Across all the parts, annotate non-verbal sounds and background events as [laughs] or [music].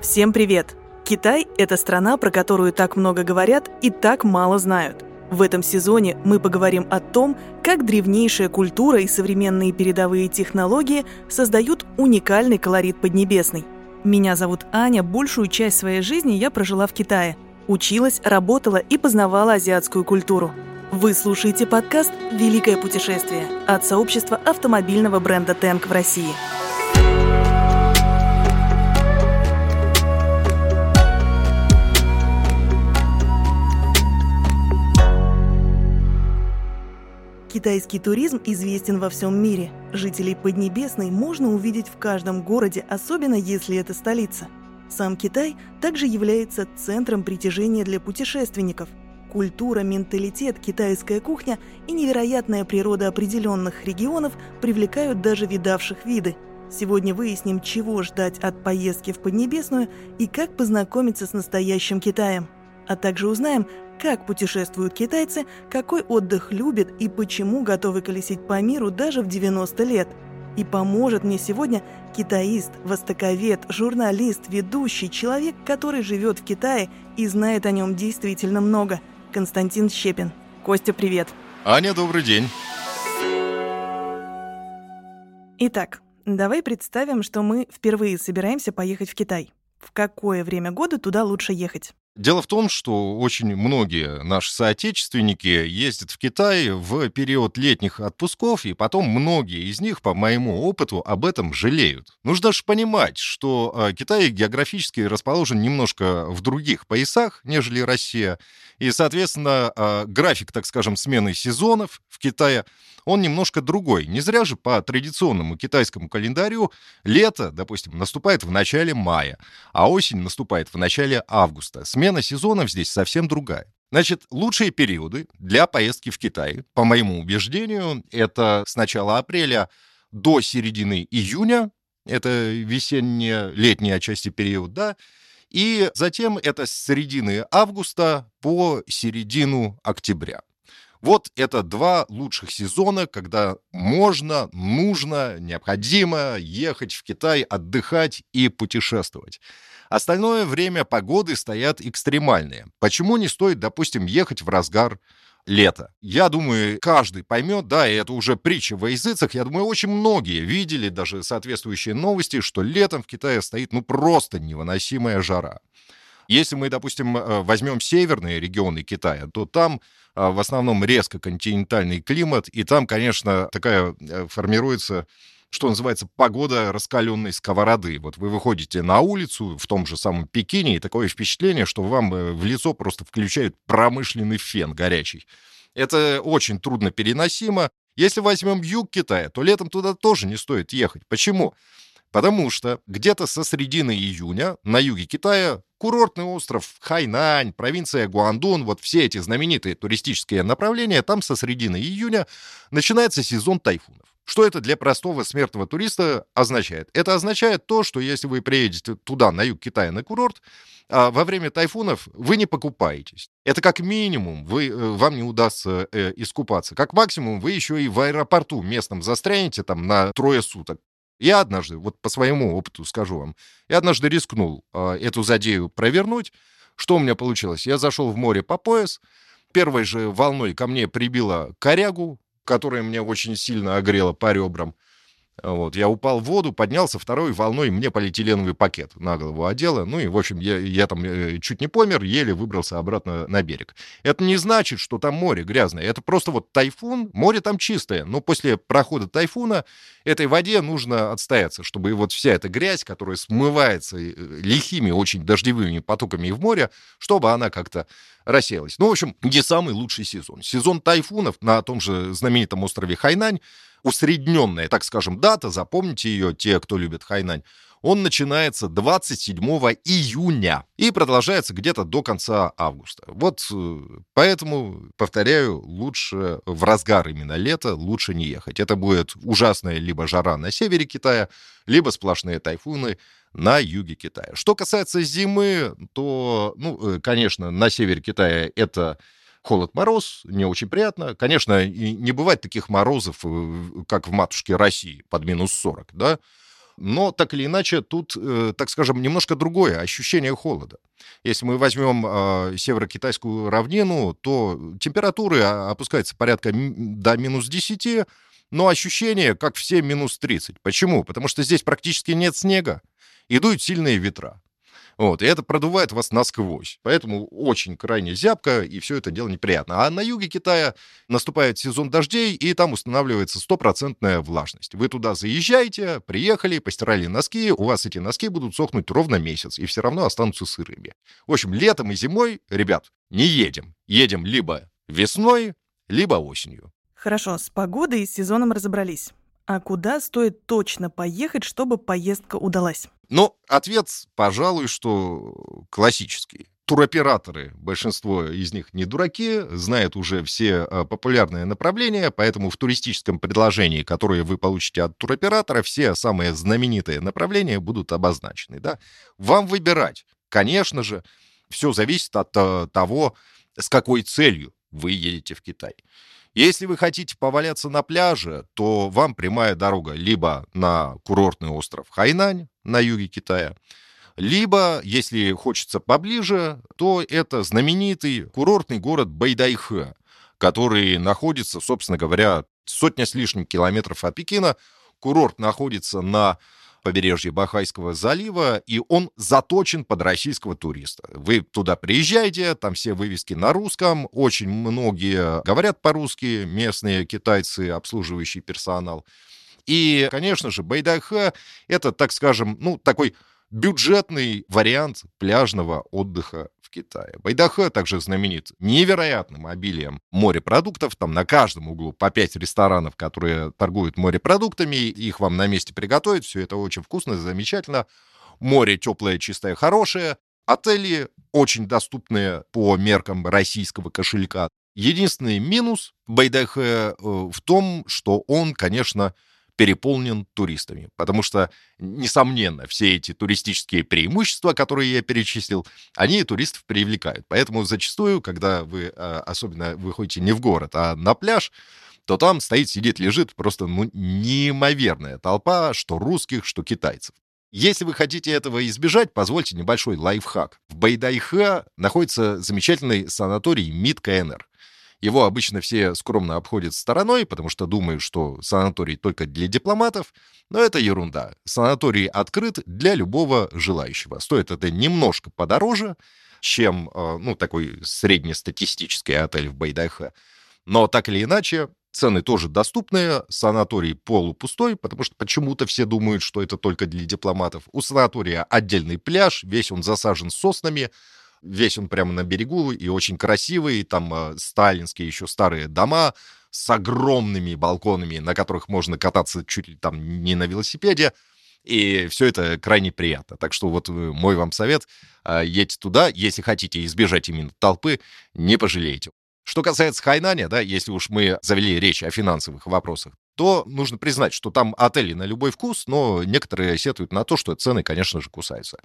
Всем привет! Китай – это страна, про которую так много говорят и так мало знают. В этом сезоне мы поговорим о том, как древнейшая культура и современные передовые технологии создают уникальный колорит Поднебесной. Меня зовут Аня, большую часть своей жизни я прожила в Китае. Училась, работала и познавала азиатскую культуру. Вы слушаете подкаст «Великое путешествие» от сообщества автомобильного бренда «Тэнк» в России – Китайский туризм известен во всем мире. Жителей Поднебесной можно увидеть в каждом городе, особенно если это столица. Сам Китай также является центром притяжения для путешественников. Культура, менталитет, китайская кухня и невероятная природа определенных регионов привлекают даже видавших виды. Сегодня выясним, чего ждать от поездки в Поднебесную и как познакомиться с настоящим Китаем. А также узнаем, как путешествуют китайцы, какой отдых любят и почему готовы колесить по миру даже в 90 лет. И поможет мне сегодня китаист, востоковед, журналист, ведущий, человек, который живет в Китае и знает о нем действительно много. Константин Щепин. Костя, привет. Аня, добрый день. Итак, давай представим, что мы впервые собираемся поехать в Китай. В какое время года туда лучше ехать? Дело в том, что очень многие наши соотечественники ездят в Китай в период летних отпусков, и потом многие из них, по моему опыту, об этом жалеют. Нужно же понимать, что а, Китай географически расположен немножко в других поясах, нежели Россия, и, соответственно, а, график, так скажем, смены сезонов в Китае – он немножко другой. Не зря же по традиционному китайскому календарю лето, допустим, наступает в начале мая, а осень наступает в начале августа. Смена сезонов здесь совсем другая. Значит, лучшие периоды для поездки в Китай, по моему убеждению, это с начала апреля до середины июня, это весенняя, летняя отчасти период, да, и затем это с середины августа по середину октября. Вот это два лучших сезона, когда можно, нужно, необходимо ехать в Китай, отдыхать и путешествовать. Остальное время погоды стоят экстремальные. Почему не стоит, допустим, ехать в разгар лета. Я думаю, каждый поймет, да, и это уже притча во языцах. Я думаю, очень многие видели даже соответствующие новости, что летом в Китае стоит ну просто невыносимая жара. Если мы, допустим, э, возьмем северные регионы Китая, то там а, в основном резко континентальный климат, и там, конечно, такая э, формируется что называется, погода раскаленной сковороды. Вот вы выходите на улицу в том же самом Пекине, и такое впечатление, что вам э, в лицо просто включают промышленный фен горячий. Это очень трудно переносимо. Если возьмем юг Китая, то летом туда тоже не стоит ехать. Почему? Потому что где-то со середины июня на юге Китая курортный остров Хайнань, провинция Гуандун, вот все эти знаменитые туристические направления, там со середины июня начинается сезон тайфунов. Что это для простого смертного туриста означает? Это означает то, что если вы приедете туда, на юг Китая, на курорт, а во время тайфунов вы не покупаетесь. Это как минимум вы, э, вам не удастся э, искупаться. Как максимум вы еще и в аэропорту местном застрянете там на трое суток. Я однажды, вот по своему опыту скажу вам, я однажды рискнул э, эту задею провернуть. Что у меня получилось? Я зашел в море по пояс, первой же волной ко мне прибило корягу, которая меня очень сильно огрела по ребрам. Вот, я упал в воду, поднялся второй волной, мне полиэтиленовый пакет на голову одела. Ну и, в общем, я, я там э, чуть не помер, еле выбрался обратно на берег. Это не значит, что там море грязное. Это просто вот тайфун, море там чистое. Но после прохода тайфуна этой воде нужно отстояться, чтобы вот вся эта грязь, которая смывается э, лихими, очень дождевыми потоками в море, чтобы она как-то рассеялась. Ну, в общем, не самый лучший сезон. Сезон тайфунов на том же знаменитом острове Хайнань усредненная, так скажем, дата, запомните ее, те, кто любит Хайнань, он начинается 27 июня и продолжается где-то до конца августа. Вот э, поэтому, повторяю, лучше в разгар именно лета лучше не ехать. Это будет ужасная либо жара на севере Китая, либо сплошные тайфуны на юге Китая. Что касается зимы, то, ну, э, конечно, на севере Китая это холод-мороз, не очень приятно. Конечно, и не бывает таких морозов, э, как в матушке России, под минус 40, да, Но так или иначе, тут, э, так скажем, немножко другое ощущение холода. Если мы возьмем э, северо-китайскую равнину, то температуры опускаются порядка до минус 10, но ощущение, как все, минус 30. Почему? Потому что здесь практически нет снега, и дуют сильные ветра. Вот, и это продувает вас насквозь. Поэтому очень крайне зябко, и все это дело неприятно. А на юге Китая наступает сезон дождей, и там устанавливается стопроцентная влажность. Вы туда заезжаете, приехали, постирали носки, у вас эти носки будут сохнуть ровно месяц, и все равно останутся сырыми. В общем, летом и зимой, ребят, не едем. Едем либо весной, либо осенью. Хорошо, с погодой и с сезоном разобрались. А куда стоит точно поехать, чтобы поездка удалась? Ну, ответ, пожалуй, что классический. Туроператоры, большинство из них не дураки, знают уже все а, популярные направления, поэтому в туристическом предложении, которое вы получите от туроператора, все самые знаменитые направления будут обозначены. Да? Вам выбирать. Конечно же, все зависит от а, того, с какой целью вы едете в Китай. Если вы хотите поваляться на пляже, то вам прямая дорога либо на курортный остров Хайнань на юге Китая, либо, если хочется поближе, то это знаменитый курортный город Байдайхэ, который находится, собственно говоря, сотня с лишним километров от Пекина. Курорт находится на побережье Бахайского залива, и он заточен под российского туриста. Вы туда приезжаете, там все вывески на русском, очень многие говорят по-русски, местные китайцы, обслуживающий персонал. И, конечно же, Байдайха — это, так скажем, ну, такой бюджетный вариант пляжного отдыха в Китае. Байдаха также знаменит невероятным обилием морепродуктов. Там на каждом углу по пять ресторанов, которые торгуют морепродуктами. Их вам на месте приготовят. Все это очень вкусно, замечательно. Море теплое, чистое, хорошее. Отели очень доступные по меркам российского кошелька. Единственный минус Байдахе э, в том, что он, конечно, переполнен туристами. Потому что, несомненно, все эти туристические преимущества, которые я перечислил, они туристов привлекают. Поэтому зачастую, когда вы а, особенно выходите не в город, а на пляж, то там стоит, сидит, лежит просто ну, неимоверная толпа, что русских, что китайцев. Если вы хотите этого избежать, позвольте небольшой лайфхак. В Байдайхе находится замечательный санаторий МИД КНР. Его обычно все скромно обходят стороной, потому что думают, что санаторий только для дипломатов, но это ерунда. Санаторий открыт для любого желающего. Стоит это немножко подороже, чем, э, ну, такой среднестатистический отель в Байдайхе. Но так или иначе, цены тоже доступные, санаторий полупустой, потому что почему-то все думают, что это только для дипломатов. У санатория отдельный пляж, весь он засажен соснами, Весь он прямо на берегу и очень красивый. Там э, сталинские еще старые дома с огромными балконами, на которых можно кататься чуть ли там не на велосипеде. И все это крайне приятно. Так что вот э, мой вам совет. Э, едьте туда, если хотите избежать именно толпы, не пожалеете. Что касается Хайнаня, да, если уж мы завели речь о финансовых вопросах, то нужно признать, что там отели на любой вкус, но некоторые сетуют на то, что цены, конечно же, кусаются.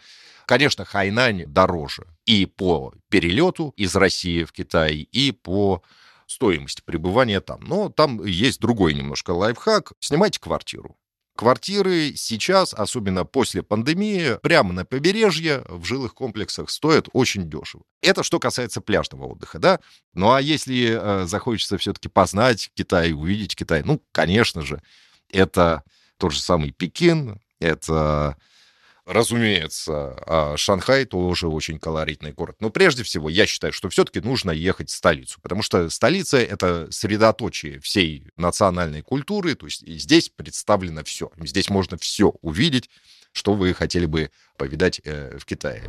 Конечно, Хайнань дороже и по перелету из России в Китай, и по стоимости пребывания там. Но там есть другой немножко лайфхак. Снимайте квартиру. Квартиры сейчас, особенно после пандемии, прямо на побережье в жилых комплексах стоят очень дешево. Это что касается пляжного отдыха, да? Ну а если э, захочется все-таки познать Китай, увидеть Китай, ну, конечно же, это тот же самый Пекин, это Разумеется, а Шанхай тоже очень колоритный город. Но прежде всего, я считаю, что все-таки нужно ехать в столицу, потому что столица — это средоточие всей национальной культуры, то есть здесь представлено все. Здесь можно все увидеть, что вы хотели бы повидать э, в Китае.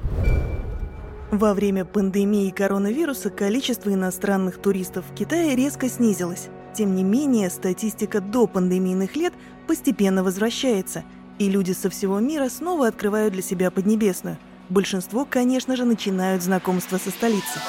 Во время пандемии коронавируса количество иностранных туристов в Китае резко снизилось. Тем не менее, статистика до пандемийных лет постепенно возвращается – и люди со всего мира снова открывают для себя Поднебесную. Большинство, конечно же, начинают знакомство со столицей.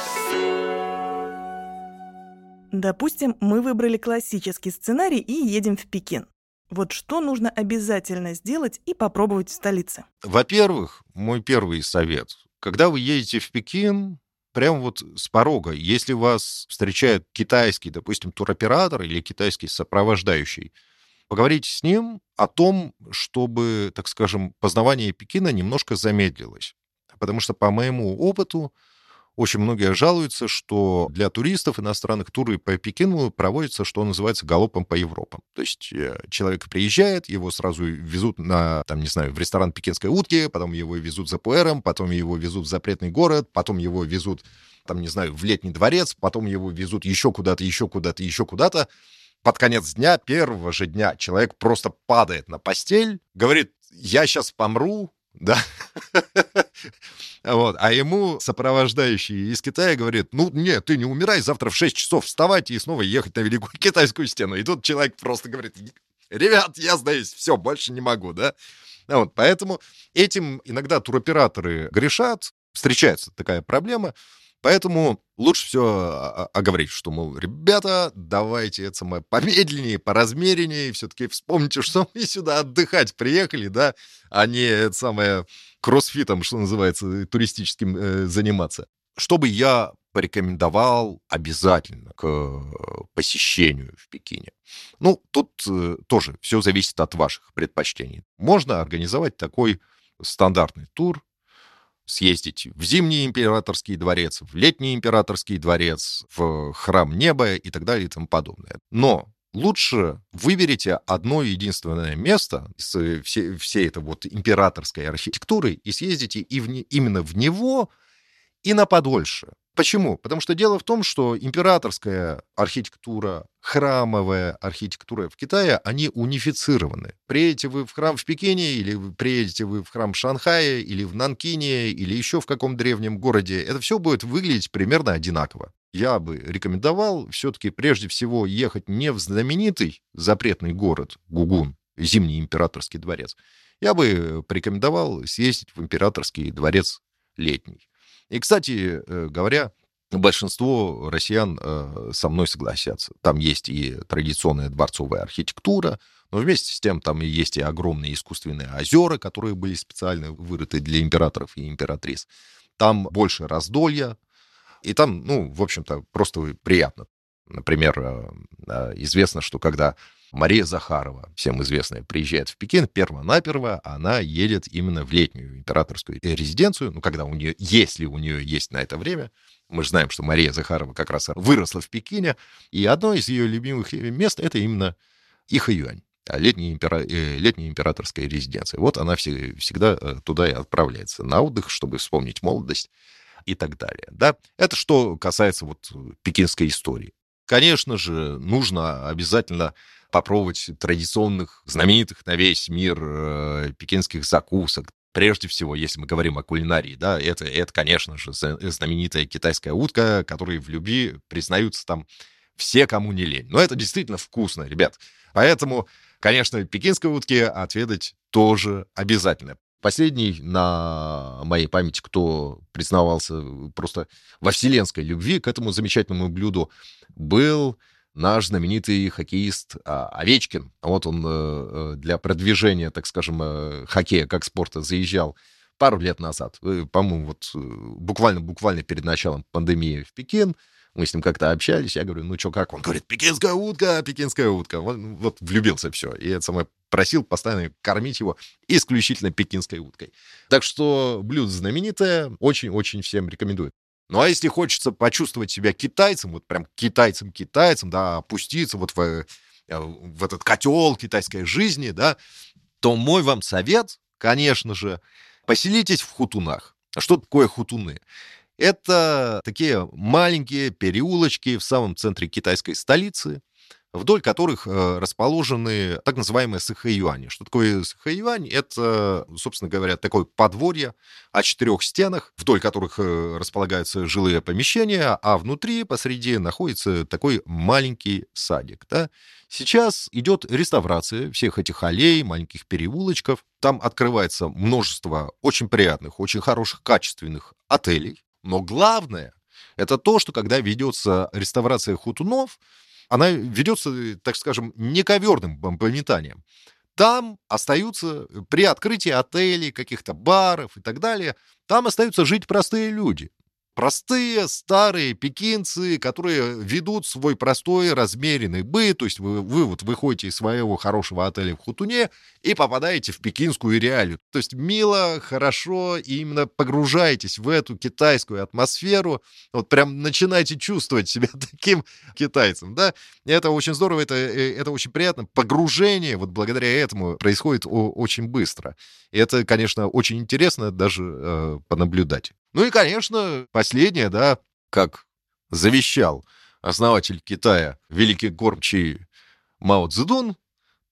Допустим, мы выбрали классический сценарий и едем в Пекин. Вот что нужно обязательно сделать и попробовать в столице? Во-первых, мой первый совет. Когда вы едете в Пекин, прямо вот с порога, если вас встречает китайский, допустим, туроператор или китайский сопровождающий, поговорить с ним о том, чтобы, так скажем, познавание Пекина немножко замедлилось. Потому что, по моему опыту, очень многие жалуются, что для туристов иностранных туры по Пекину проводятся, что называется, галопом по Европам. То есть э, человек приезжает, его сразу везут на, там, не знаю, в ресторан пекинской утки, потом его везут за пуэром, потом его везут в запретный город, потом его везут, там, не знаю, в летний дворец, потом его везут еще куда-то, еще куда-то, еще куда-то. Под конец дня, первого же дня, человек просто падает на постель, говорит, я сейчас помру, да, [laughs] вот. А ему сопровождающий из Китая говорит, ну, нет, ты не умирай, завтра в 6 часов вставать и снова ехать на Великую [laughs] Китайскую стену. И тут человек просто говорит, ребят, я сдаюсь, все, больше не могу, да. Вот, поэтому этим иногда туроператоры грешат, встречается такая проблема, Поэтому лучше все оговорить, что, мол, ребята, давайте это самое помедленнее, поразмереннее, все-таки вспомните, что мы сюда отдыхать приехали, да, а не это самое кроссфитом, что называется, туристическим э, заниматься. Что бы я порекомендовал обязательно к посещению в Пекине. Ну, тут э, тоже все зависит от ваших предпочтений. Можно организовать такой стандартный тур съездить в Зимний императорский дворец, в Летний императорский дворец, в Храм Неба и так далее и тому подобное. Но лучше выберите одно единственное место из э, всей, всей этой вот императорской архитектуры и съездите и в, именно в него и на подольше. Почему? Потому что дело в том, что императорская архитектура, храмовая архитектура в Китае, они унифицированы. Приедете вы в храм в Пекине, или приедете вы в храм в Шанхае, или в Нанкине, или еще в каком древнем городе, это все будет выглядеть примерно одинаково. Я бы рекомендовал все-таки прежде всего ехать не в знаменитый запретный город Гугун, Зимний императорский дворец. Я бы порекомендовал съездить в императорский дворец Летний. И, кстати э, говоря, большинство россиян э, со мной согласятся. Там есть и традиционная дворцовая архитектура, но вместе с тем там и есть и огромные искусственные озера, которые были специально вырыты для императоров и императриц. Там больше раздолья, и там, ну, в общем-то, просто приятно. Например, э, известно, что когда Мария Захарова, всем известная, приезжает в Пекин, перво-наперво она едет именно в летнюю императорскую резиденцию, ну, когда у нее, если у нее есть на это время, мы же знаем, что Мария Захарова как раз выросла в Пекине, и одно из ее любимых мест — это именно Ихаюань летняя, импера... Э, летняя императорская резиденция. Вот она все, всегда э, туда и отправляется на отдых, чтобы вспомнить молодость и так далее. Да? Это что касается вот пекинской истории. Конечно же, нужно обязательно попробовать традиционных, знаменитых на весь мир э, пекинских закусок. Прежде всего, если мы говорим о кулинарии, да, это, это, конечно же, знаменитая китайская утка, которой в любви признаются там все, кому не лень. Но это действительно вкусно, ребят. Поэтому, конечно, пекинской утки отведать тоже обязательно. Последний на моей памяти, кто признавался просто во вселенской любви к этому замечательному блюду, был наш знаменитый хоккеист а, Овечкин. Вот он э, э, для продвижения, так скажем, э, хоккея как спорта заезжал пару лет назад, по-моему, вот буквально-буквально перед началом пандемии в Пекин. Мы с ним как-то общались, я говорю, ну что, как? Он говорит, пекинская утка, пекинская утка. Вот, ну, вот влюбился все. И это самое просил постоянно кормить его исключительно пекинской уткой. Так что блюдо знаменитое, очень-очень всем рекомендую. Ну а если хочется почувствовать себя китайцем, вот прям китайцем-китайцем, да, опуститься вот в, э, в этот котел китайской жизни, да, то мой вам совет, конечно же, поселитесь в хутунах. Что такое хутуны? Это такие маленькие переулочки в самом центре китайской столицы, вдоль которых э, расположены так называемые сыхэюани. Что такое сыхэюань? Это, собственно говоря, такое подворье о четырех стенах, вдоль которых э, располагаются жилые помещения, а внутри, посреди, находится такой маленький садик. Да? Сейчас идет реставрация всех этих аллей, маленьких переулочков. Там открывается множество очень приятных, очень хороших, качественных отелей. Но главное — это то, что когда ведется реставрация хутунов, она ведется, так скажем, нековерным пометанием. Там остаются, при открытии отелей, каких-то баров и так далее, там остаются жить простые люди. Простые, старые пекинцы, которые ведут свой простой, размеренный быт. То есть вы, вы вот выходите из своего хорошего отеля в Хутуне и попадаете в пекинскую реалию. То есть мило, хорошо, и именно погружаетесь в эту китайскую атмосферу. Вот прям начинаете чувствовать себя [laughs] таким китайцем, да. Это очень здорово, это, э, это очень приятно. Погружение вот благодаря этому происходит очень быстро. И это, конечно, очень интересно даже э, понаблюдать. Ну и, конечно, последнее, да, как завещал основатель Китая, великий кормчий Мао Цзэдун,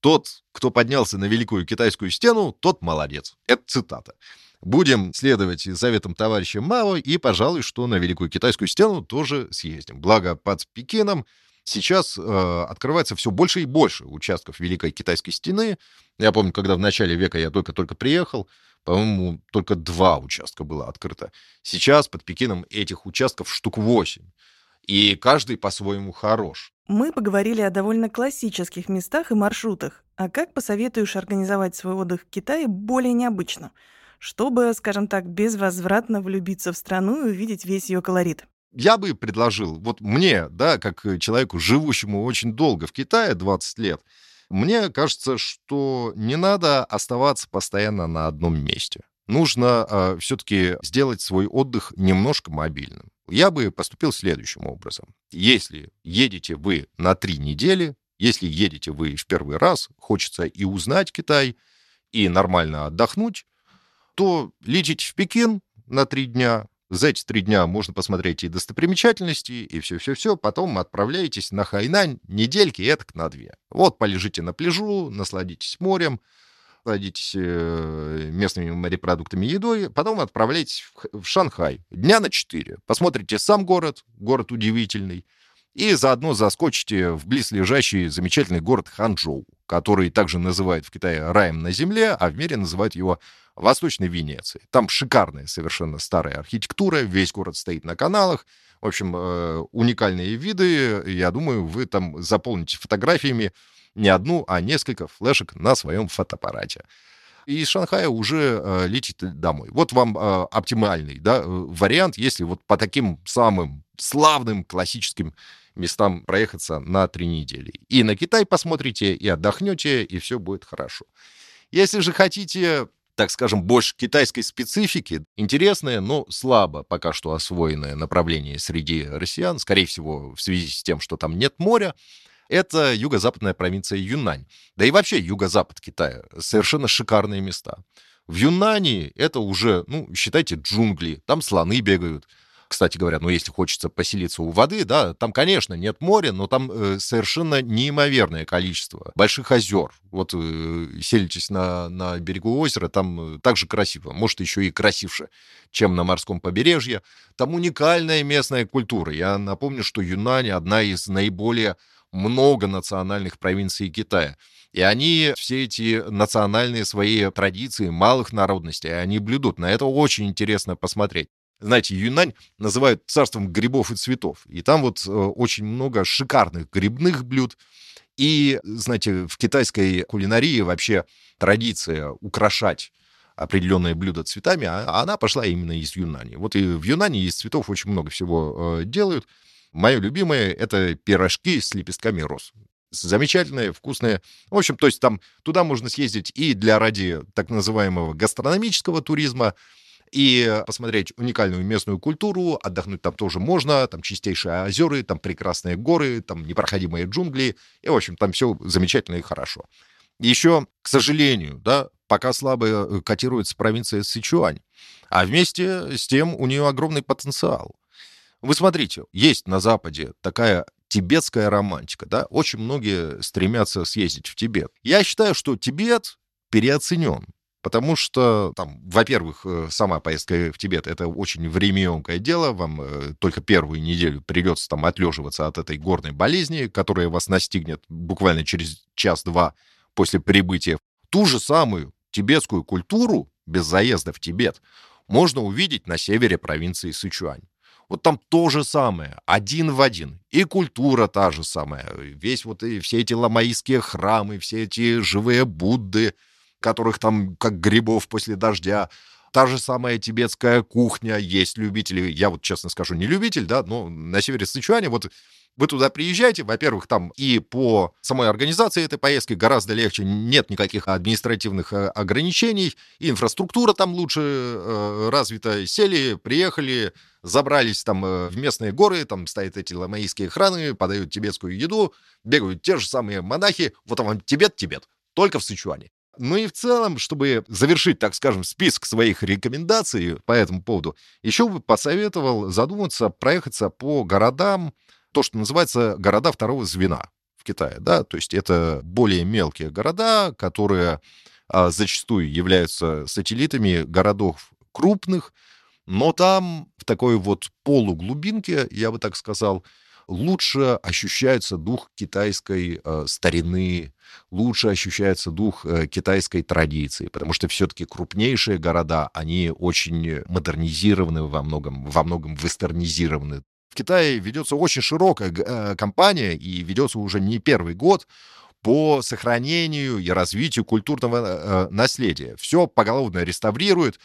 тот, кто поднялся на Великую Китайскую стену, тот молодец. Это цитата. Будем следовать заветам товарища Мао, и, пожалуй, что на Великую Китайскую стену тоже съездим. Благо, под Пекином сейчас э, открывается все больше и больше участков Великой Китайской стены. Я помню, когда в начале века я только-только приехал, по-моему, только два участка было открыто. Сейчас под Пекином этих участков штук восемь. И каждый по-своему хорош. Мы поговорили о довольно классических местах и маршрутах. А как посоветуешь организовать свой отдых в Китае более необычно? Чтобы, скажем так, безвозвратно влюбиться в страну и увидеть весь ее колорит. Я бы предложил, вот мне, да, как человеку, живущему очень долго в Китае, 20 лет, мне кажется, что не надо оставаться постоянно на одном месте. Нужно э, все-таки сделать свой отдых немножко мобильным. Я бы поступил следующим образом. Если едете вы на три недели, если едете вы в первый раз, хочется и узнать Китай, и нормально отдохнуть, то летите в Пекин на три дня, за эти три дня можно посмотреть и достопримечательности, и все-все-все. Потом отправляетесь на Хайнань недельки, это на две. Вот полежите на пляжу, насладитесь морем, насладитесь э, местными морепродуктами едой, потом отправляйтесь в Шанхай дня на четыре. Посмотрите сам город, город удивительный, и заодно заскочите в близлежащий замечательный город Ханчжоу, который также называют в Китае раем на земле, а в мире называют его Восточной Венеции. Там шикарная совершенно старая архитектура, весь город стоит на каналах. В общем, э, уникальные виды. Я думаю, вы там заполните фотографиями не одну, а несколько флешек на своем фотоаппарате. И из Шанхая уже э, летите домой. Вот вам э, оптимальный да, э, вариант, если вот по таким самым славным классическим местам проехаться на три недели. И на Китай посмотрите, и отдохнете, и все будет хорошо. Если же хотите так скажем, больше китайской специфики, интересное, но слабо пока что освоенное направление среди россиян, скорее всего, в связи с тем, что там нет моря, это юго-западная провинция Юнань. Да и вообще юго-запад Китая. Совершенно шикарные места. В Юнани это уже, ну, считайте, джунгли. Там слоны бегают кстати говоря, ну, если хочется поселиться у воды, да, там, конечно, нет моря, но там э, совершенно неимоверное количество больших озер. Вот э, селитесь на, на берегу озера, там э, также красиво, может, еще и красивше, чем на морском побережье. Там уникальная местная культура. Я напомню, что Юнань одна из наиболее многонациональных провинций Китая. И они все эти национальные свои традиции малых народностей, они блюдут. На это очень интересно посмотреть. Знаете, Юнань называют царством грибов и цветов. И там вот э, очень много шикарных грибных блюд. И, знаете, в китайской кулинарии вообще традиция украшать определенные блюда цветами, а она пошла именно из Юнани. Вот и в Юнани из цветов очень много всего э, делают. Мое любимое — это пирожки с лепестками роз. Замечательные, вкусные. В общем, то есть там туда можно съездить и для ради так называемого гастрономического туризма, и посмотреть уникальную местную культуру, отдохнуть там тоже можно, там чистейшие озера, там прекрасные горы, там непроходимые джунгли, и, в общем, там все замечательно и хорошо. Еще, к сожалению, да, пока слабо э, котируется провинция Сычуань, а вместе с тем у нее огромный потенциал. Вы смотрите, есть на Западе такая тибетская романтика, да, очень многие стремятся съездить в Тибет. Я считаю, что Тибет переоценен. Потому что, там, во-первых, э, сама поездка в Тибет — это очень времяемкое дело. Вам э, только первую неделю придется там отлеживаться от этой горной болезни, которая вас настигнет буквально через час-два после прибытия. Ту же самую тибетскую культуру без заезда в Тибет можно увидеть на севере провинции Сычуань. Вот там то же самое, один в один. И культура та же самая. Весь вот и все эти ламаистские храмы, все эти живые Будды — которых там как грибов после дождя. Та же самая тибетская кухня, есть любители, я вот честно скажу, не любитель, да, но на севере Сычуаня вот вы туда приезжаете, во-первых, там и по самой организации этой поездки гораздо легче, нет никаких административных э, ограничений, инфраструктура там лучше э, развита. Сели, приехали, забрались там э, в местные горы, там стоят эти ламаистские храны, подают тибетскую еду, бегают те же самые монахи, вот вам Тибет, Тибет, только в Сычуане. Ну и в целом, чтобы завершить, так скажем, список своих рекомендаций по этому поводу, еще бы посоветовал задуматься, проехаться по городам, то, что называется города второго звена в Китае, да, то есть это более мелкие города, которые а, зачастую являются сателлитами городов крупных, но там в такой вот полуглубинке, я бы так сказал, лучше ощущается дух китайской э, старины, лучше ощущается дух э, китайской традиции, потому что все-таки крупнейшие города, они очень модернизированы во многом, во многом вестернизированы. В Китае ведется очень широкая э, кампания, и ведется уже не первый год, по сохранению и развитию культурного э, наследия. Все поголовно реставрируют,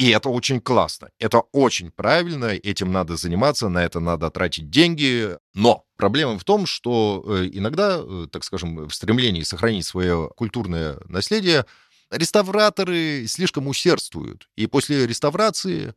и это очень классно. Это очень правильно, этим надо заниматься, на это надо тратить деньги. Но проблема в том, что э, иногда, э, так скажем, в стремлении сохранить свое культурное наследие, реставраторы слишком усердствуют. И после реставрации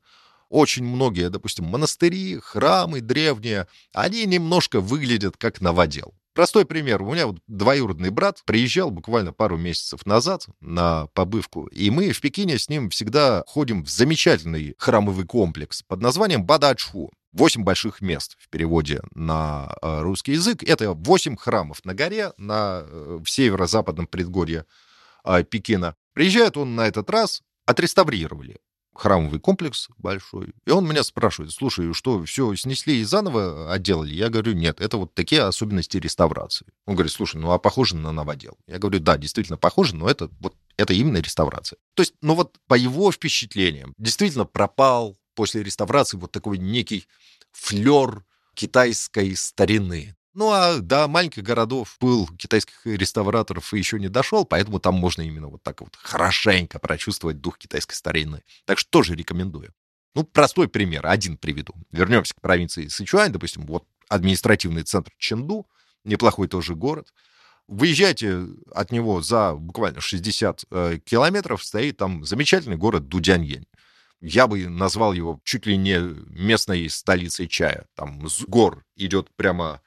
очень многие, допустим, монастыри, храмы древние, они немножко выглядят как новодел. Простой пример. У меня вот двоюродный брат приезжал буквально пару месяцев назад на побывку, и мы в Пекине с ним всегда ходим в замечательный храмовый комплекс под названием Бадачху. Восемь больших мест в переводе на э, русский язык. Это восемь храмов на горе на, э, в северо-западном предгорье э, Пекина. Приезжает он на этот раз, отреставрировали храмовый комплекс большой. И он меня спрашивает, слушай, что, все снесли и заново отделали? Я говорю, нет, это вот такие особенности реставрации. Он говорит, слушай, ну а похоже на новодел? Я говорю, да, действительно похоже, но это вот это именно реставрация. То есть, ну вот по его впечатлениям, действительно пропал после реставрации вот такой некий флер китайской старины. Ну, а до маленьких городов был китайских реставраторов и еще не дошел, поэтому там можно именно вот так вот хорошенько прочувствовать дух китайской старины. Так что тоже рекомендую. Ну, простой пример, один приведу. Вернемся к провинции Сычуань, допустим, вот административный центр Ченду, неплохой тоже город. Выезжайте от него за буквально 60 э, километров, стоит там замечательный город Дудяньень. Я бы назвал его чуть ли не местной столицей чая. Там с гор идет прямо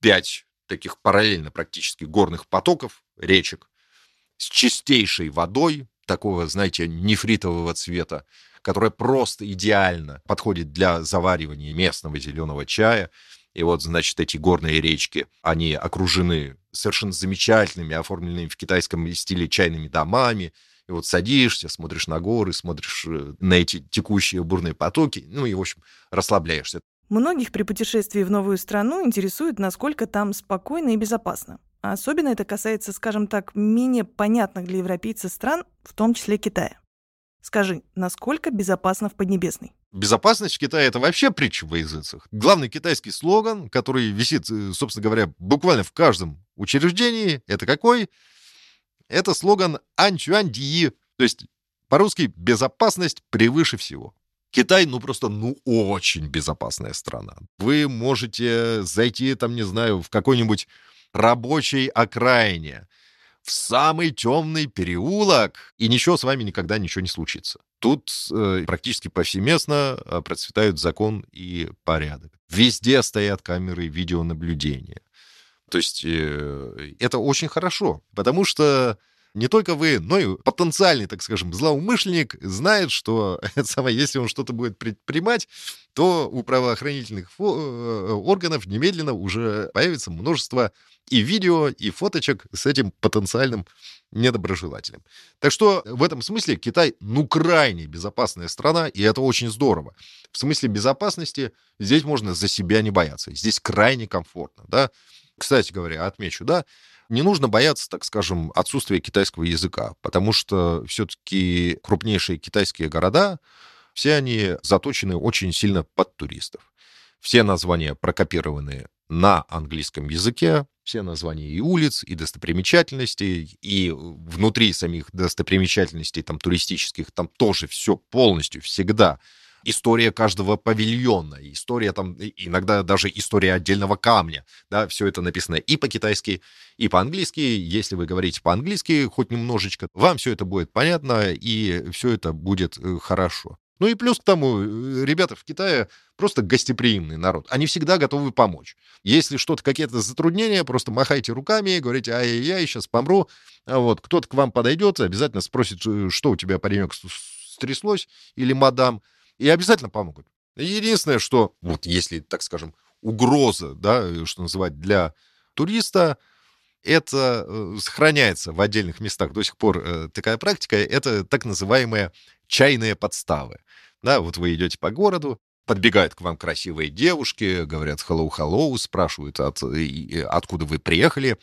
пять таких параллельно практически горных потоков, речек, с чистейшей водой, такого, знаете, нефритового цвета, которая просто идеально подходит для заваривания местного зеленого чая. И вот, значит, эти горные речки, они окружены совершенно замечательными, оформленными в китайском стиле чайными домами. И вот садишься, смотришь на горы, смотришь э, на эти текущие бурные потоки, ну и, в общем, расслабляешься. Многих при путешествии в новую страну интересует, насколько там спокойно и безопасно. А особенно это касается, скажем так, менее понятных для европейцев стран, в том числе Китая. Скажи, насколько безопасно в Поднебесной? Безопасность в Китае — это вообще притча во языцах. Главный китайский слоган, который висит, э, собственно говоря, буквально в каждом учреждении, это какой? Это слоган «Анчуань Дии», то есть по-русски «безопасность превыше всего». Китай, ну, просто, ну, очень безопасная страна. Вы можете зайти, там, не знаю, в какой-нибудь рабочей окраине, в самый темный переулок, и ничего с вами никогда ничего не случится. Тут э, практически повсеместно э, процветают закон и порядок. Везде стоят камеры видеонаблюдения. То есть э, это очень хорошо, потому что не только вы, но и потенциальный, так скажем, злоумышленник знает, что [laughs] самое, если он что-то будет предпринимать, то у правоохранительных э, органов немедленно уже появится множество и видео, и фоточек с этим потенциальным недоброжелателем. Так что в этом смысле Китай, ну, крайне безопасная страна, и это очень здорово. В смысле безопасности здесь можно за себя не бояться. Здесь крайне комфортно, да. Кстати говоря, отмечу, да, не нужно бояться, так скажем, отсутствия китайского языка, потому что все-таки крупнейшие китайские города, все они заточены очень сильно под туристов. Все названия прокопированы на английском языке, все названия и улиц, и достопримечательностей, и внутри самих достопримечательностей, там, туристических, там тоже все полностью, всегда. История каждого павильона, история там, иногда даже история отдельного камня, да, все это написано и по-китайски, и по-английски. Если вы говорите по-английски хоть немножечко, вам все это будет понятно, и все это будет э, хорошо. Ну и плюс к тому, э, ребята в Китае просто гостеприимный народ. Они всегда готовы помочь. Если что-то, какие-то затруднения, просто махайте руками, говорите, ай-яй-яй, сейчас помру. А вот кто-то к вам подойдет, обязательно спросит, что у тебя, паренек, стряслось, или мадам, и обязательно помогут. Единственное, что, вот если, так скажем, угроза, да, э, что называть, для туриста, это сохраняется в отдельных местах до сих пор такая практика, это так называемые чайные подставы. Да, вот вы идете по городу, подбегают к вам красивые девушки, говорят «hello-hello», спрашивают, от, откуда вы приехали.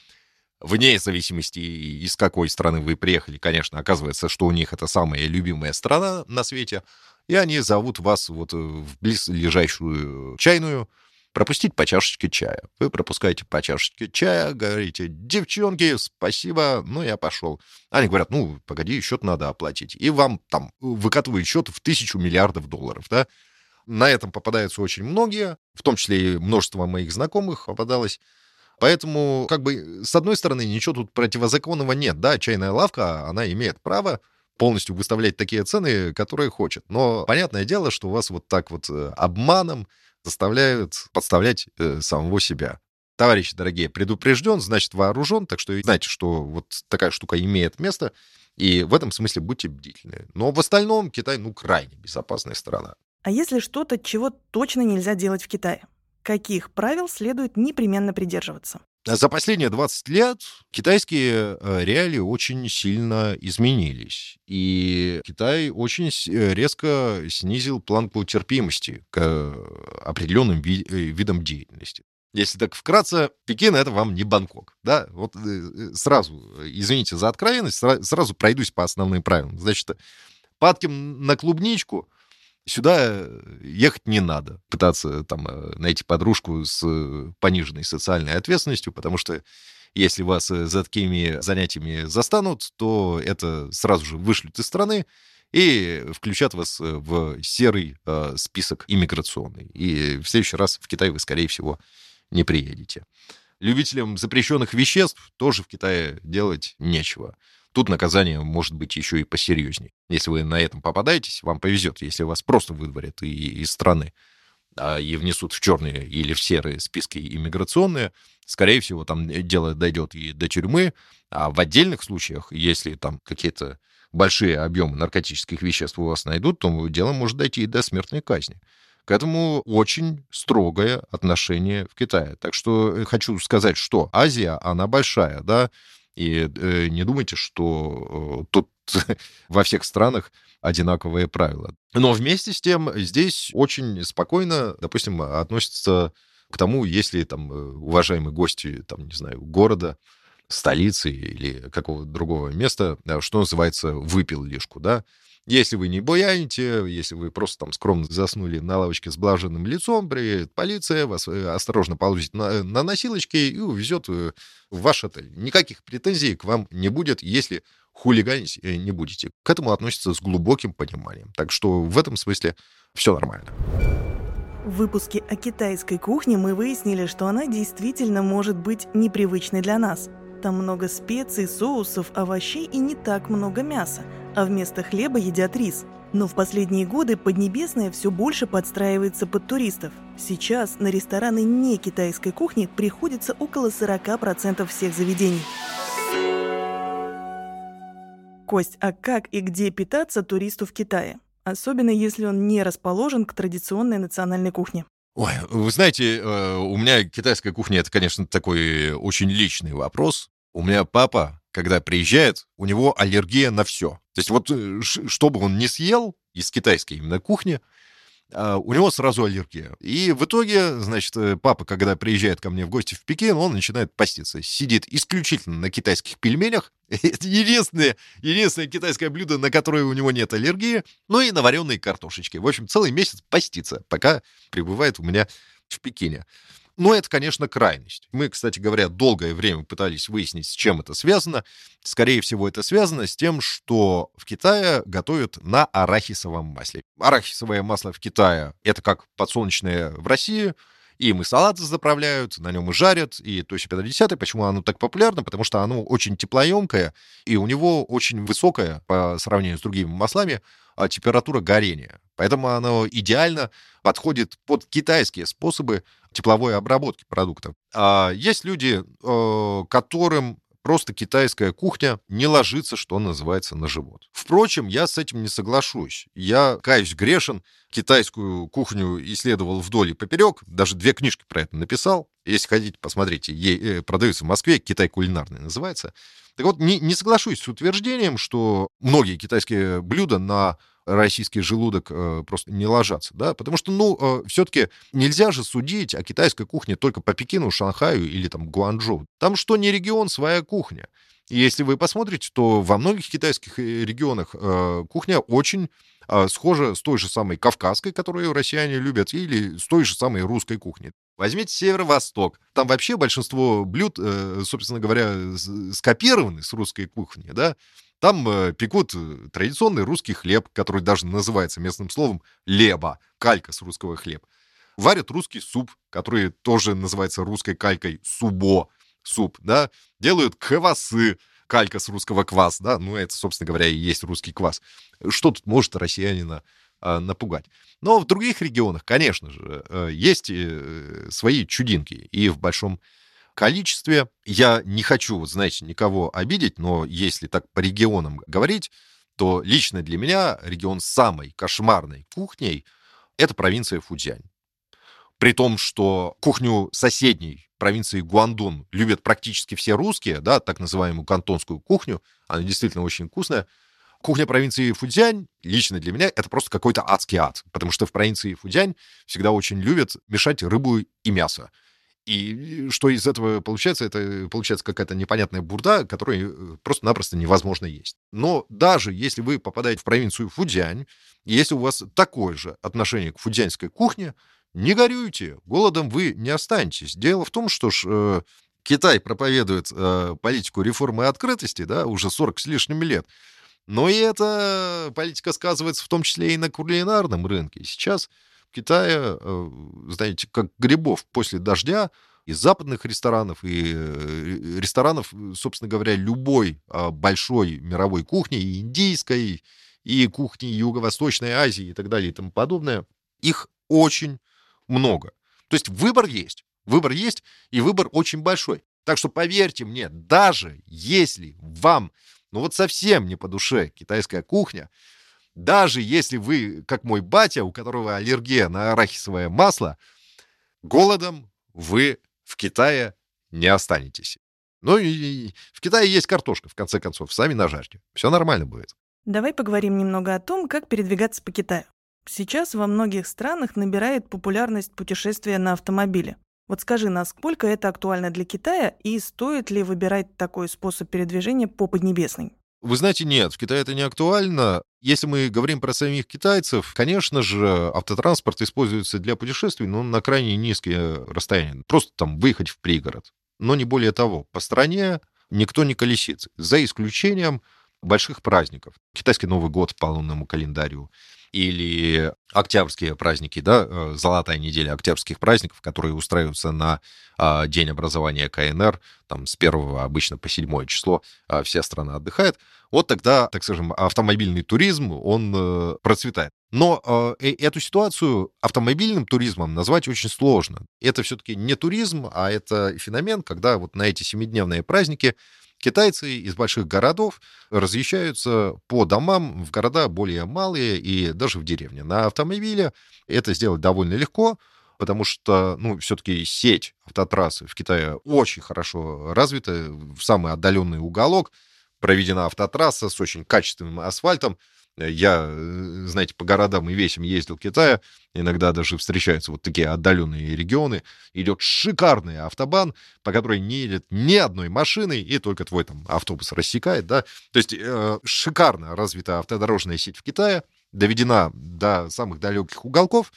Вне зависимости, из какой страны вы приехали, конечно, оказывается, что у них это самая любимая страна на свете, и они зовут вас вот в близлежащую чайную, пропустить по чашечке чая. Вы пропускаете по чашечке чая, говорите, девчонки, спасибо, ну, я пошел. Они говорят, ну, погоди, счет надо оплатить. И вам там выкатывают счет в тысячу миллиардов долларов, да. На этом попадаются очень многие, в том числе и множество моих знакомых попадалось. Поэтому, как бы, с одной стороны, ничего тут противозаконного нет, да, чайная лавка, она имеет право полностью выставлять такие цены, которые хочет. Но понятное дело, что вас вот так вот э, обманом заставляют подставлять э, самого себя. Товарищи дорогие, предупрежден, значит вооружен, так что знаете, что вот такая штука имеет место, и в этом смысле будьте бдительны. Но в остальном Китай, ну, крайне безопасная страна. А если что-то, чего точно нельзя делать в Китае? Каких правил следует непременно придерживаться? За последние 20 лет китайские э, реалии очень сильно изменились. И Китай очень э, резко снизил планку терпимости к э, определенным ви- видам деятельности. Если так вкратце, Пекин — это вам не Бангкок. Да? Вот сразу, извините за откровенность, сразу пройдусь по основным правилам. Значит, падки на клубничку — Сюда э, ехать не надо, пытаться там э, найти подружку с э, пониженной социальной ответственностью, потому что если вас за такими занятиями застанут, то это сразу же вышлют из страны и включат вас в серый э, список иммиграционный. И в следующий раз в Китай вы, скорее всего, не приедете. Любителям запрещенных веществ тоже в Китае делать нечего. Тут наказание может быть еще и посерьезнее. Если вы на этом попадаетесь, вам повезет. Если вас просто выдворят и, из страны а, и внесут в черные или в серые списки иммиграционные, скорее всего, там дело дойдет и до тюрьмы, а в отдельных случаях, если там какие-то большие объемы наркотических веществ у вас найдут, то дело может дойти и до смертной казни. К этому очень строгое отношение в Китае. Так что э, хочу сказать, что Азия, она большая, да, и э, не думайте, что э, тут [laughs] во всех странах одинаковые правила. Но вместе с тем здесь очень спокойно, допустим, относятся к тому, если там э, уважаемые гости, там, не знаю, города, столицы или какого-то другого места, что называется, выпил лишку, да, если вы не буяните, если вы просто там скромно заснули на лавочке с блаженным лицом, приедет полиция, вас э, осторожно положит на, на носилочки и увезет э, в ваш отель. Никаких претензий к вам не будет, если хулиганить э, не будете. К этому относятся с глубоким пониманием. Так что в этом смысле все нормально. В выпуске о китайской кухне мы выяснили, что она действительно может быть непривычной для нас. Там много специй, соусов, овощей и не так много мяса – а вместо хлеба едят рис. Но в последние годы Поднебесная все больше подстраивается под туристов. Сейчас на рестораны не китайской кухни приходится около 40% всех заведений. Кость, а как и где питаться туристу в Китае? Особенно если он не расположен к традиционной национальной кухне. Ой, вы знаете, э, у меня китайская кухня это, конечно, такой очень личный вопрос. У меня папа когда приезжает, у него аллергия на все. То есть вот э, что бы он не съел из китайской именно кухни, а, у него сразу аллергия. И в итоге, значит, э, папа, когда приезжает ко мне в гости в Пекин, он начинает поститься. Сидит исключительно на китайских пельменях. [laughs] Это единственное, единственное китайское блюдо, на которое у него нет аллергии. Ну и на вареные картошечки. В общем, целый месяц постится, пока пребывает у меня в Пекине. Но это, конечно, крайность. Мы, кстати говоря, долгое время пытались выяснить, с чем это связано. Скорее всего, это связано с тем, что в Китае готовят на арахисовом масле. Арахисовое масло в Китае — это как подсолнечное в России — им и салаты заправляют, на нем и жарят, и то есть 50 Почему оно так популярно? Потому что оно очень теплоемкое, и у него очень высокая, по сравнению с другими маслами, а, температура горения. Поэтому оно идеально подходит под китайские способы тепловой обработки продуктов. А есть люди, э, которым просто китайская кухня не ложится, что называется, на живот. Впрочем, я с этим не соглашусь. Я, каюсь, грешен, китайскую кухню исследовал вдоль и поперек, даже две книжки про это написал. Если хотите, посмотрите, ей, э, продаются в Москве, «Китай кулинарный» называется. Так вот, не, не соглашусь с утверждением, что многие китайские блюда на российский желудок э, просто не ложатся, да, потому что, ну, э, все-таки нельзя же судить о китайской кухне только по Пекину, Шанхаю или там Гуанчжоу. Там что не регион, своя кухня. И если вы посмотрите, то во многих китайских э, регионах кухня очень схожа с той же самой кавказской, которую россияне любят, или с той же самой русской кухней. Возьмите северо-восток. Там вообще большинство блюд, собственно говоря, скопированы с русской кухни, да. Там э, пекут э, традиционный русский хлеб, который даже называется местным словом леба, калька с русского хлеб. Варят русский суп, который тоже называется русской калькой субо, суп, да. Делают квасы, калька с русского квас, да, ну это, собственно говоря, и есть русский квас. Что тут может россиянина а, напугать? Но в других регионах, конечно же, э, есть свои чудинки, и в большом количестве. Я не хочу, знаете, никого обидеть, но если так по регионам говорить, то лично для меня регион с самой кошмарной кухней — это провинция Фудзянь. При том, что кухню соседней провинции Гуандун любят практически все русские, да, так называемую кантонскую кухню, она действительно очень вкусная. Кухня провинции Фудзянь лично для меня это просто какой-то адский ад, потому что в провинции Фудзянь всегда очень любят мешать рыбу и мясо. И что из этого получается? Это получается какая-то непонятная бурда, которую э, просто-напросто невозможно есть. Но даже если вы попадаете в провинцию Фудзянь, если у вас такое же отношение к фудзянской кухне, не горюйте, голодом вы не останетесь. Дело в том, что ж, э, Китай проповедует э, политику реформы и открытости, да, уже 40 с лишним лет. Но и эта политика сказывается в том числе и на кулинарном рынке. Сейчас Китае, э, знаете, как грибов после дождя, из западных ресторанов и э, ресторанов, собственно говоря, любой а, большой мировой кухни, и индийской, и кухни Юго-Восточной Азии и так далее и тому подобное, их очень много. То есть выбор есть. Выбор есть, и выбор очень большой. Так что поверьте мне, даже если вам, ну вот совсем не по душе китайская кухня, даже если вы, как мой батя, у которого аллергия на арахисовое масло, голодом вы в Китае не останетесь. Ну и в Китае есть картошка, в конце концов, сами нажарьте. Все нормально будет. Давай поговорим немного о том, как передвигаться по Китаю. Сейчас во многих странах набирает популярность путешествия на автомобиле. Вот скажи, насколько это актуально для Китая и стоит ли выбирать такой способ передвижения по Поднебесной? Вы знаете, нет, в Китае это не актуально. Если мы говорим про самих китайцев, конечно же, автотранспорт используется для путешествий, но на крайне низкие расстояния. Просто там выехать в пригород. Но не более того. По стране никто не колесит, за исключением больших праздников. Китайский Новый год по лунному календарю или октябрьские праздники, да, э, золотая неделя октябрьских праздников, которые устраиваются на а, день образования КНР, там с 1 обычно по 7 число а, вся страна отдыхает, вот тогда, так скажем, автомобильный туризм, он э, процветает. Но э, э, эту ситуацию автомобильным туризмом назвать очень сложно. Это все-таки не туризм, а это феномен, когда вот на эти семидневные праздники Китайцы из больших городов разъезжаются по домам в города более малые и даже в деревне. На автомобиле это сделать довольно легко, потому что, ну, все-таки сеть автотрассы в Китае очень хорошо развита, в самый отдаленный уголок проведена автотрасса с очень качественным асфальтом, я, э, знаете, по городам и весям ездил в Китае, иногда даже встречаются вот такие отдаленные регионы, идет шикарный автобан, по которой не едет ни одной машины, и только твой там автобус рассекает, да. То есть э, шикарно развита автодорожная сеть в Китае, доведена до самых далеких уголков,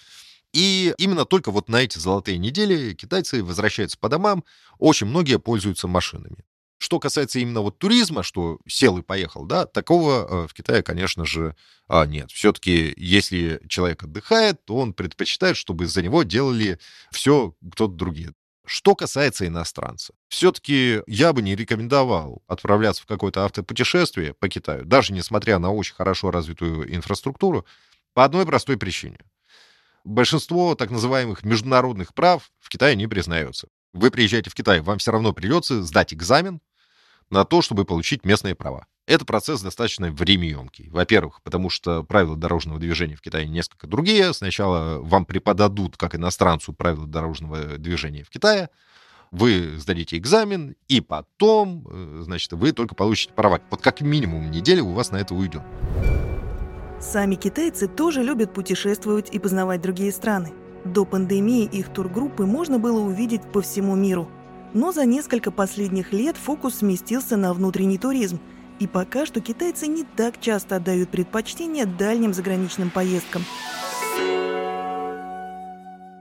И именно только вот на эти золотые недели китайцы возвращаются по домам, очень многие пользуются машинами. Что касается именно вот туризма, что сел и поехал, да, такого э, в Китае, конечно же, а, нет. Все-таки, если человек отдыхает, то он предпочитает, чтобы за него делали все кто-то другие. Что касается иностранцев, все-таки я бы не рекомендовал отправляться в какое-то автопутешествие по Китаю, даже несмотря на очень хорошо развитую инфраструктуру, по одной простой причине. Большинство так называемых международных прав в Китае не признается. Вы приезжаете в Китай, вам все равно придется сдать экзамен на то, чтобы получить местные права. Это процесс достаточно времяемкий. Во-первых, потому что правила дорожного движения в Китае несколько другие. Сначала вам преподадут, как иностранцу, правила дорожного движения в Китае. Вы сдадите экзамен, и потом, э, значит, вы только получите права. Вот как минимум неделя у вас на это уйдет. Сами китайцы тоже любят путешествовать и познавать другие страны. До пандемии их тургруппы можно было увидеть по всему миру. Но за несколько последних лет фокус сместился на внутренний туризм – и пока что китайцы не так часто отдают предпочтение дальним заграничным поездкам.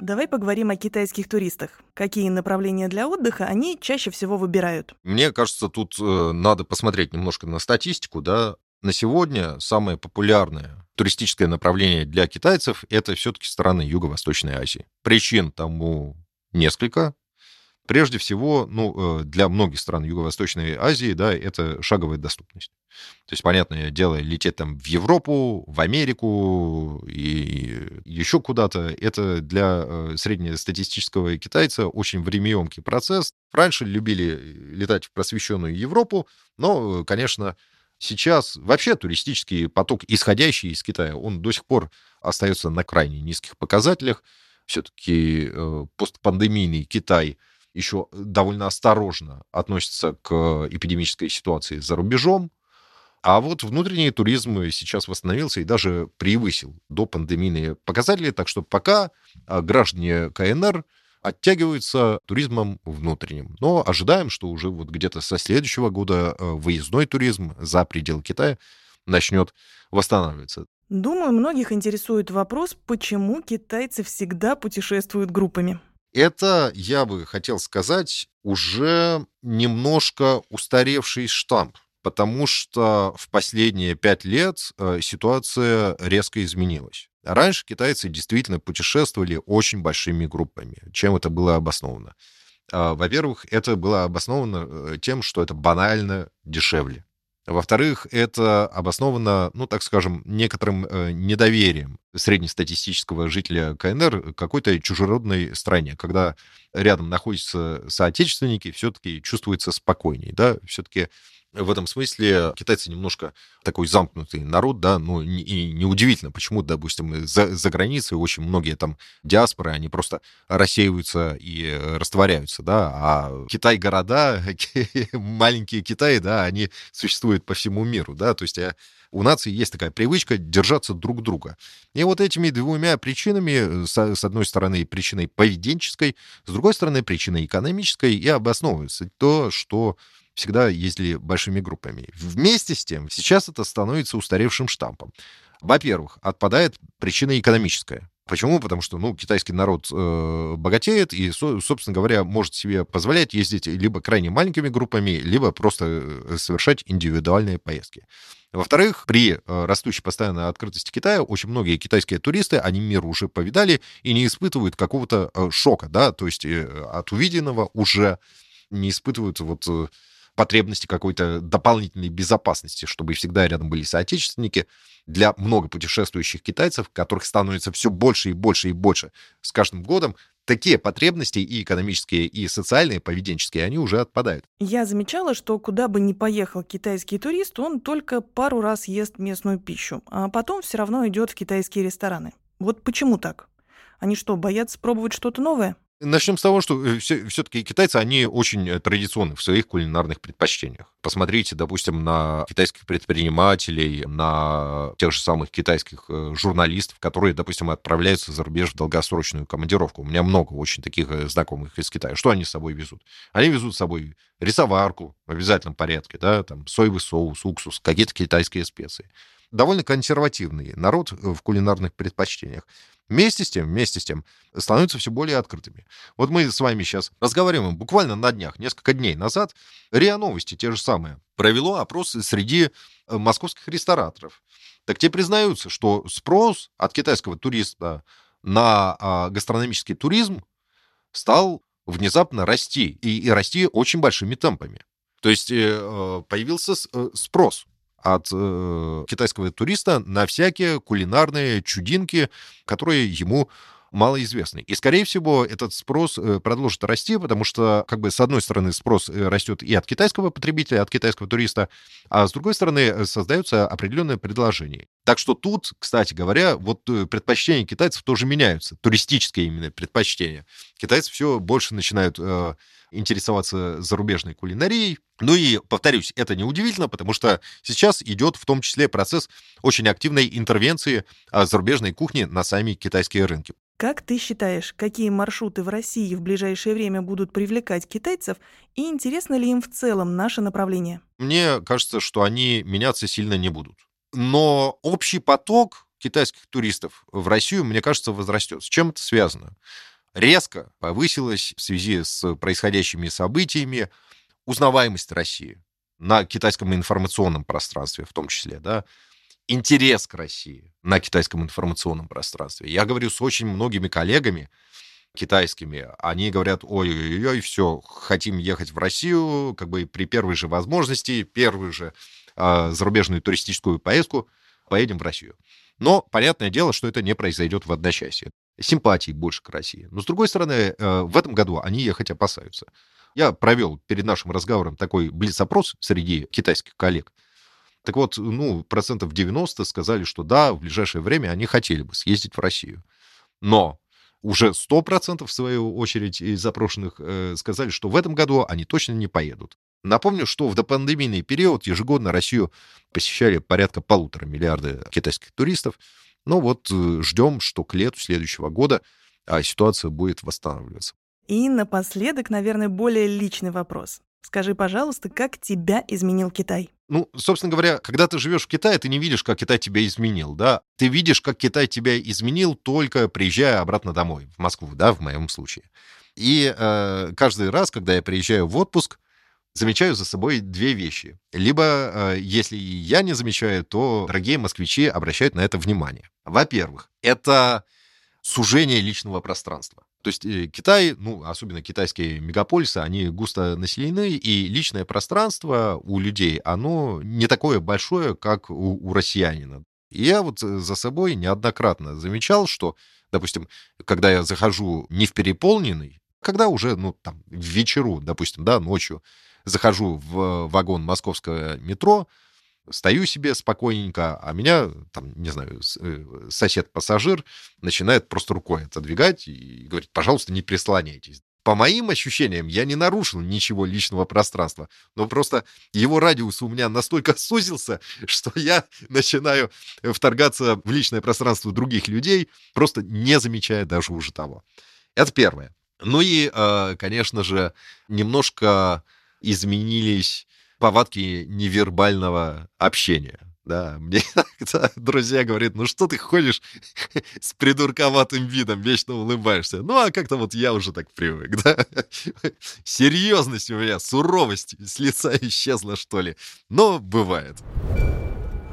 Давай поговорим о китайских туристах. Какие направления для отдыха они чаще всего выбирают? Мне кажется, тут э, надо посмотреть немножко на статистику, да. На сегодня самое популярное туристическое направление для китайцев это все-таки страны Юго-Восточной Азии. Причин тому несколько. Прежде всего, ну, э, для многих стран Юго-Восточной Азии, да, это шаговая доступность. То есть, понятное дело, лететь там в Европу, в Америку и еще куда-то, это для э, среднестатистического китайца очень времяемкий процесс. Раньше любили летать в просвещенную Европу, но, конечно, сейчас вообще туристический поток, исходящий из Китая, он до сих пор остается на крайне низких показателях. Все-таки э, постпандемийный Китай – еще довольно осторожно относится к эпидемической ситуации за рубежом. А вот внутренний туризм сейчас восстановился и даже превысил до пандемийные показатели. Так что пока а, граждане КНР оттягиваются туризмом внутренним. Но ожидаем, что уже вот где-то со следующего года а, выездной туризм за пределы Китая начнет восстанавливаться. Думаю, многих интересует вопрос, почему китайцы всегда путешествуют группами. Это, я бы хотел сказать, уже немножко устаревший штамп, потому что в последние пять лет э, ситуация резко изменилась. Раньше китайцы действительно путешествовали очень большими группами. Чем это было обосновано? А, во-первых, это было обосновано э, тем, что это банально дешевле. Во-вторых, это обосновано, ну, так скажем, некоторым э, недоверием среднестатистического жителя КНР какой-то чужеродной стране. Когда рядом находятся соотечественники, все-таки чувствуется спокойней, да, все-таки в этом смысле китайцы немножко такой замкнутый народ, да, ну и неудивительно, почему, допустим, за, за границей очень многие там диаспоры, они просто рассеиваются и растворяются, да, а Китай-города, [laughs] маленькие Китаи, да, они существуют по всему миру, да, то есть э, у нации есть такая привычка держаться друг друга. И вот этими двумя причинами, с одной стороны, причиной поведенческой, с другой стороны, причиной экономической, и обосновывается то, что всегда ездили большими группами. Вместе с тем, сейчас это становится устаревшим штампом. Во-первых, отпадает причина экономическая. Почему? Потому что, ну, китайский народ э, богатеет и, со, собственно говоря, может себе позволять ездить либо крайне маленькими группами, либо просто э, совершать индивидуальные поездки. Во-вторых, при э, растущей постоянной открытости Китая очень многие китайские туристы, они мир уже повидали и не испытывают какого-то э, шока, да, то есть от увиденного уже не испытывают вот потребности какой-то дополнительной безопасности, чтобы всегда рядом были соотечественники. Для много путешествующих китайцев, которых становится все больше и больше и больше с каждым годом, такие потребности и экономические, и социальные, поведенческие, они уже отпадают. Я замечала, что куда бы ни поехал китайский турист, он только пару раз ест местную пищу, а потом все равно идет в китайские рестораны. Вот почему так? Они что, боятся пробовать что-то новое? Начнем с того, что все, все-таки китайцы, они очень э, традиционны в своих кулинарных предпочтениях. Посмотрите, допустим, на китайских предпринимателей, на тех же самых китайских э, журналистов, которые, допустим, отправляются за рубеж в долгосрочную командировку. У меня много очень таких э, знакомых из Китая. Что они с собой везут? Они везут с собой рисоварку в обязательном порядке, да, там соевый соус, уксус, какие-то китайские специи. Довольно консервативный народ в кулинарных предпочтениях. Вместе с тем, вместе с тем, становятся все более открытыми. Вот мы с вами сейчас разговариваем буквально на днях, несколько дней назад, РИА Новости, те же самые, провело опрос среди э, московских рестораторов. Так те признаются, что спрос от китайского туриста на а, гастрономический туризм стал внезапно расти, и, и расти очень большими темпами. То есть э, э появился спрос от э, китайского туриста на всякие кулинарные чудинки, которые ему малоизвестны. И, скорее всего, этот спрос э, продолжит расти, потому что, как бы, с одной стороны, спрос э, растет и от китайского потребителя, от китайского туриста, а с другой стороны, э, создаются определенные предложения. Так что тут, кстати говоря, вот предпочтения китайцев тоже меняются, туристические именно предпочтения. Китайцы все больше начинают интересоваться зарубежной кулинарией. Ну и, повторюсь, это неудивительно, потому что сейчас идет в том числе процесс очень активной интервенции зарубежной кухни на сами китайские рынки. Как ты считаешь, какие маршруты в России в ближайшее время будут привлекать китайцев, и интересно ли им в целом наше направление? Мне кажется, что они меняться сильно не будут. Но общий поток китайских туристов в Россию, мне кажется, возрастет. С чем это связано? Резко повысилась в связи с происходящими событиями узнаваемость России на китайском информационном пространстве в том числе, да, интерес к России на китайском информационном пространстве. Я говорю с очень многими коллегами китайскими. Они говорят, ой-ой-ой, все, хотим ехать в Россию, как бы при первой же возможности, первую же э, зарубежную туристическую поездку поедем в Россию. Но понятное дело, что это не произойдет в одночасье. Симпатий больше к России. Но, с другой стороны, э, в этом году они ехать опасаются. Я провел перед нашим разговором такой блиц-опрос среди китайских коллег – так вот, ну, процентов 90 сказали, что да, в ближайшее время они хотели бы съездить в Россию. Но уже 100% в свою очередь из запрошенных э, сказали, что в этом году они точно не поедут. Напомню, что в допандемийный период ежегодно Россию посещали порядка полутора миллиарда китайских туристов. Но вот э, ждем, что к лету следующего года а, ситуация будет восстанавливаться. И напоследок, наверное, более личный вопрос. Скажи, пожалуйста, как тебя изменил Китай? Ну, собственно говоря, когда ты живешь в Китае, ты не видишь, как Китай тебя изменил, да? Ты видишь, как Китай тебя изменил, только приезжая обратно домой, в Москву, да, в моем случае. И э, каждый раз, когда я приезжаю в отпуск, замечаю за собой две вещи. Либо, э, если я не замечаю, то дорогие москвичи обращают на это внимание. Во-первых, это сужение личного пространства. То есть э, Китай, ну, особенно китайские мегаполисы, они густо населены, и личное пространство у людей, оно не такое большое, как у, у россиянина. И я вот э, за собой неоднократно замечал, что, допустим, когда я захожу не в переполненный, когда уже, ну, там, вечеру, допустим, да, ночью, захожу в вагон московского метро, стою себе спокойненько, а меня, там, не знаю, э, сосед-пассажир начинает просто рукой отодвигать и говорит, пожалуйста, не прислоняйтесь. По моим ощущениям, я не нарушил ничего личного пространства, но просто его радиус у меня настолько [laughs] сузился, что я начинаю вторгаться в личное пространство других людей, просто не замечая даже уже того. Это первое. Ну и, э, конечно же, немножко изменились повадки невербального общения. Да, мне [laughs] иногда друзья говорят, ну что ты ходишь [laughs] с придурковатым видом, вечно улыбаешься. Ну, а как-то вот я уже так привык, да. [laughs] Серьезность у меня, суровость с лица исчезла, что ли. Но бывает.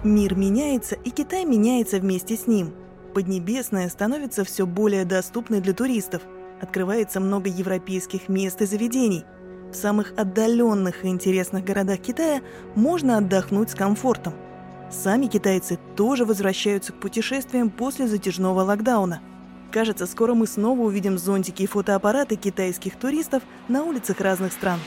Мир меняется, и Китай меняется вместе с ним. Поднебесная становится все более доступной для туристов. Открывается много европейских мест и заведений – в самых отдаленных и интересных городах Китая можно отдохнуть с комфортом. Сами китайцы тоже возвращаются к путешествиям после затяжного локдауна. Кажется, скоро мы снова увидим зонтики и фотоаппараты китайских туристов на улицах разных стран.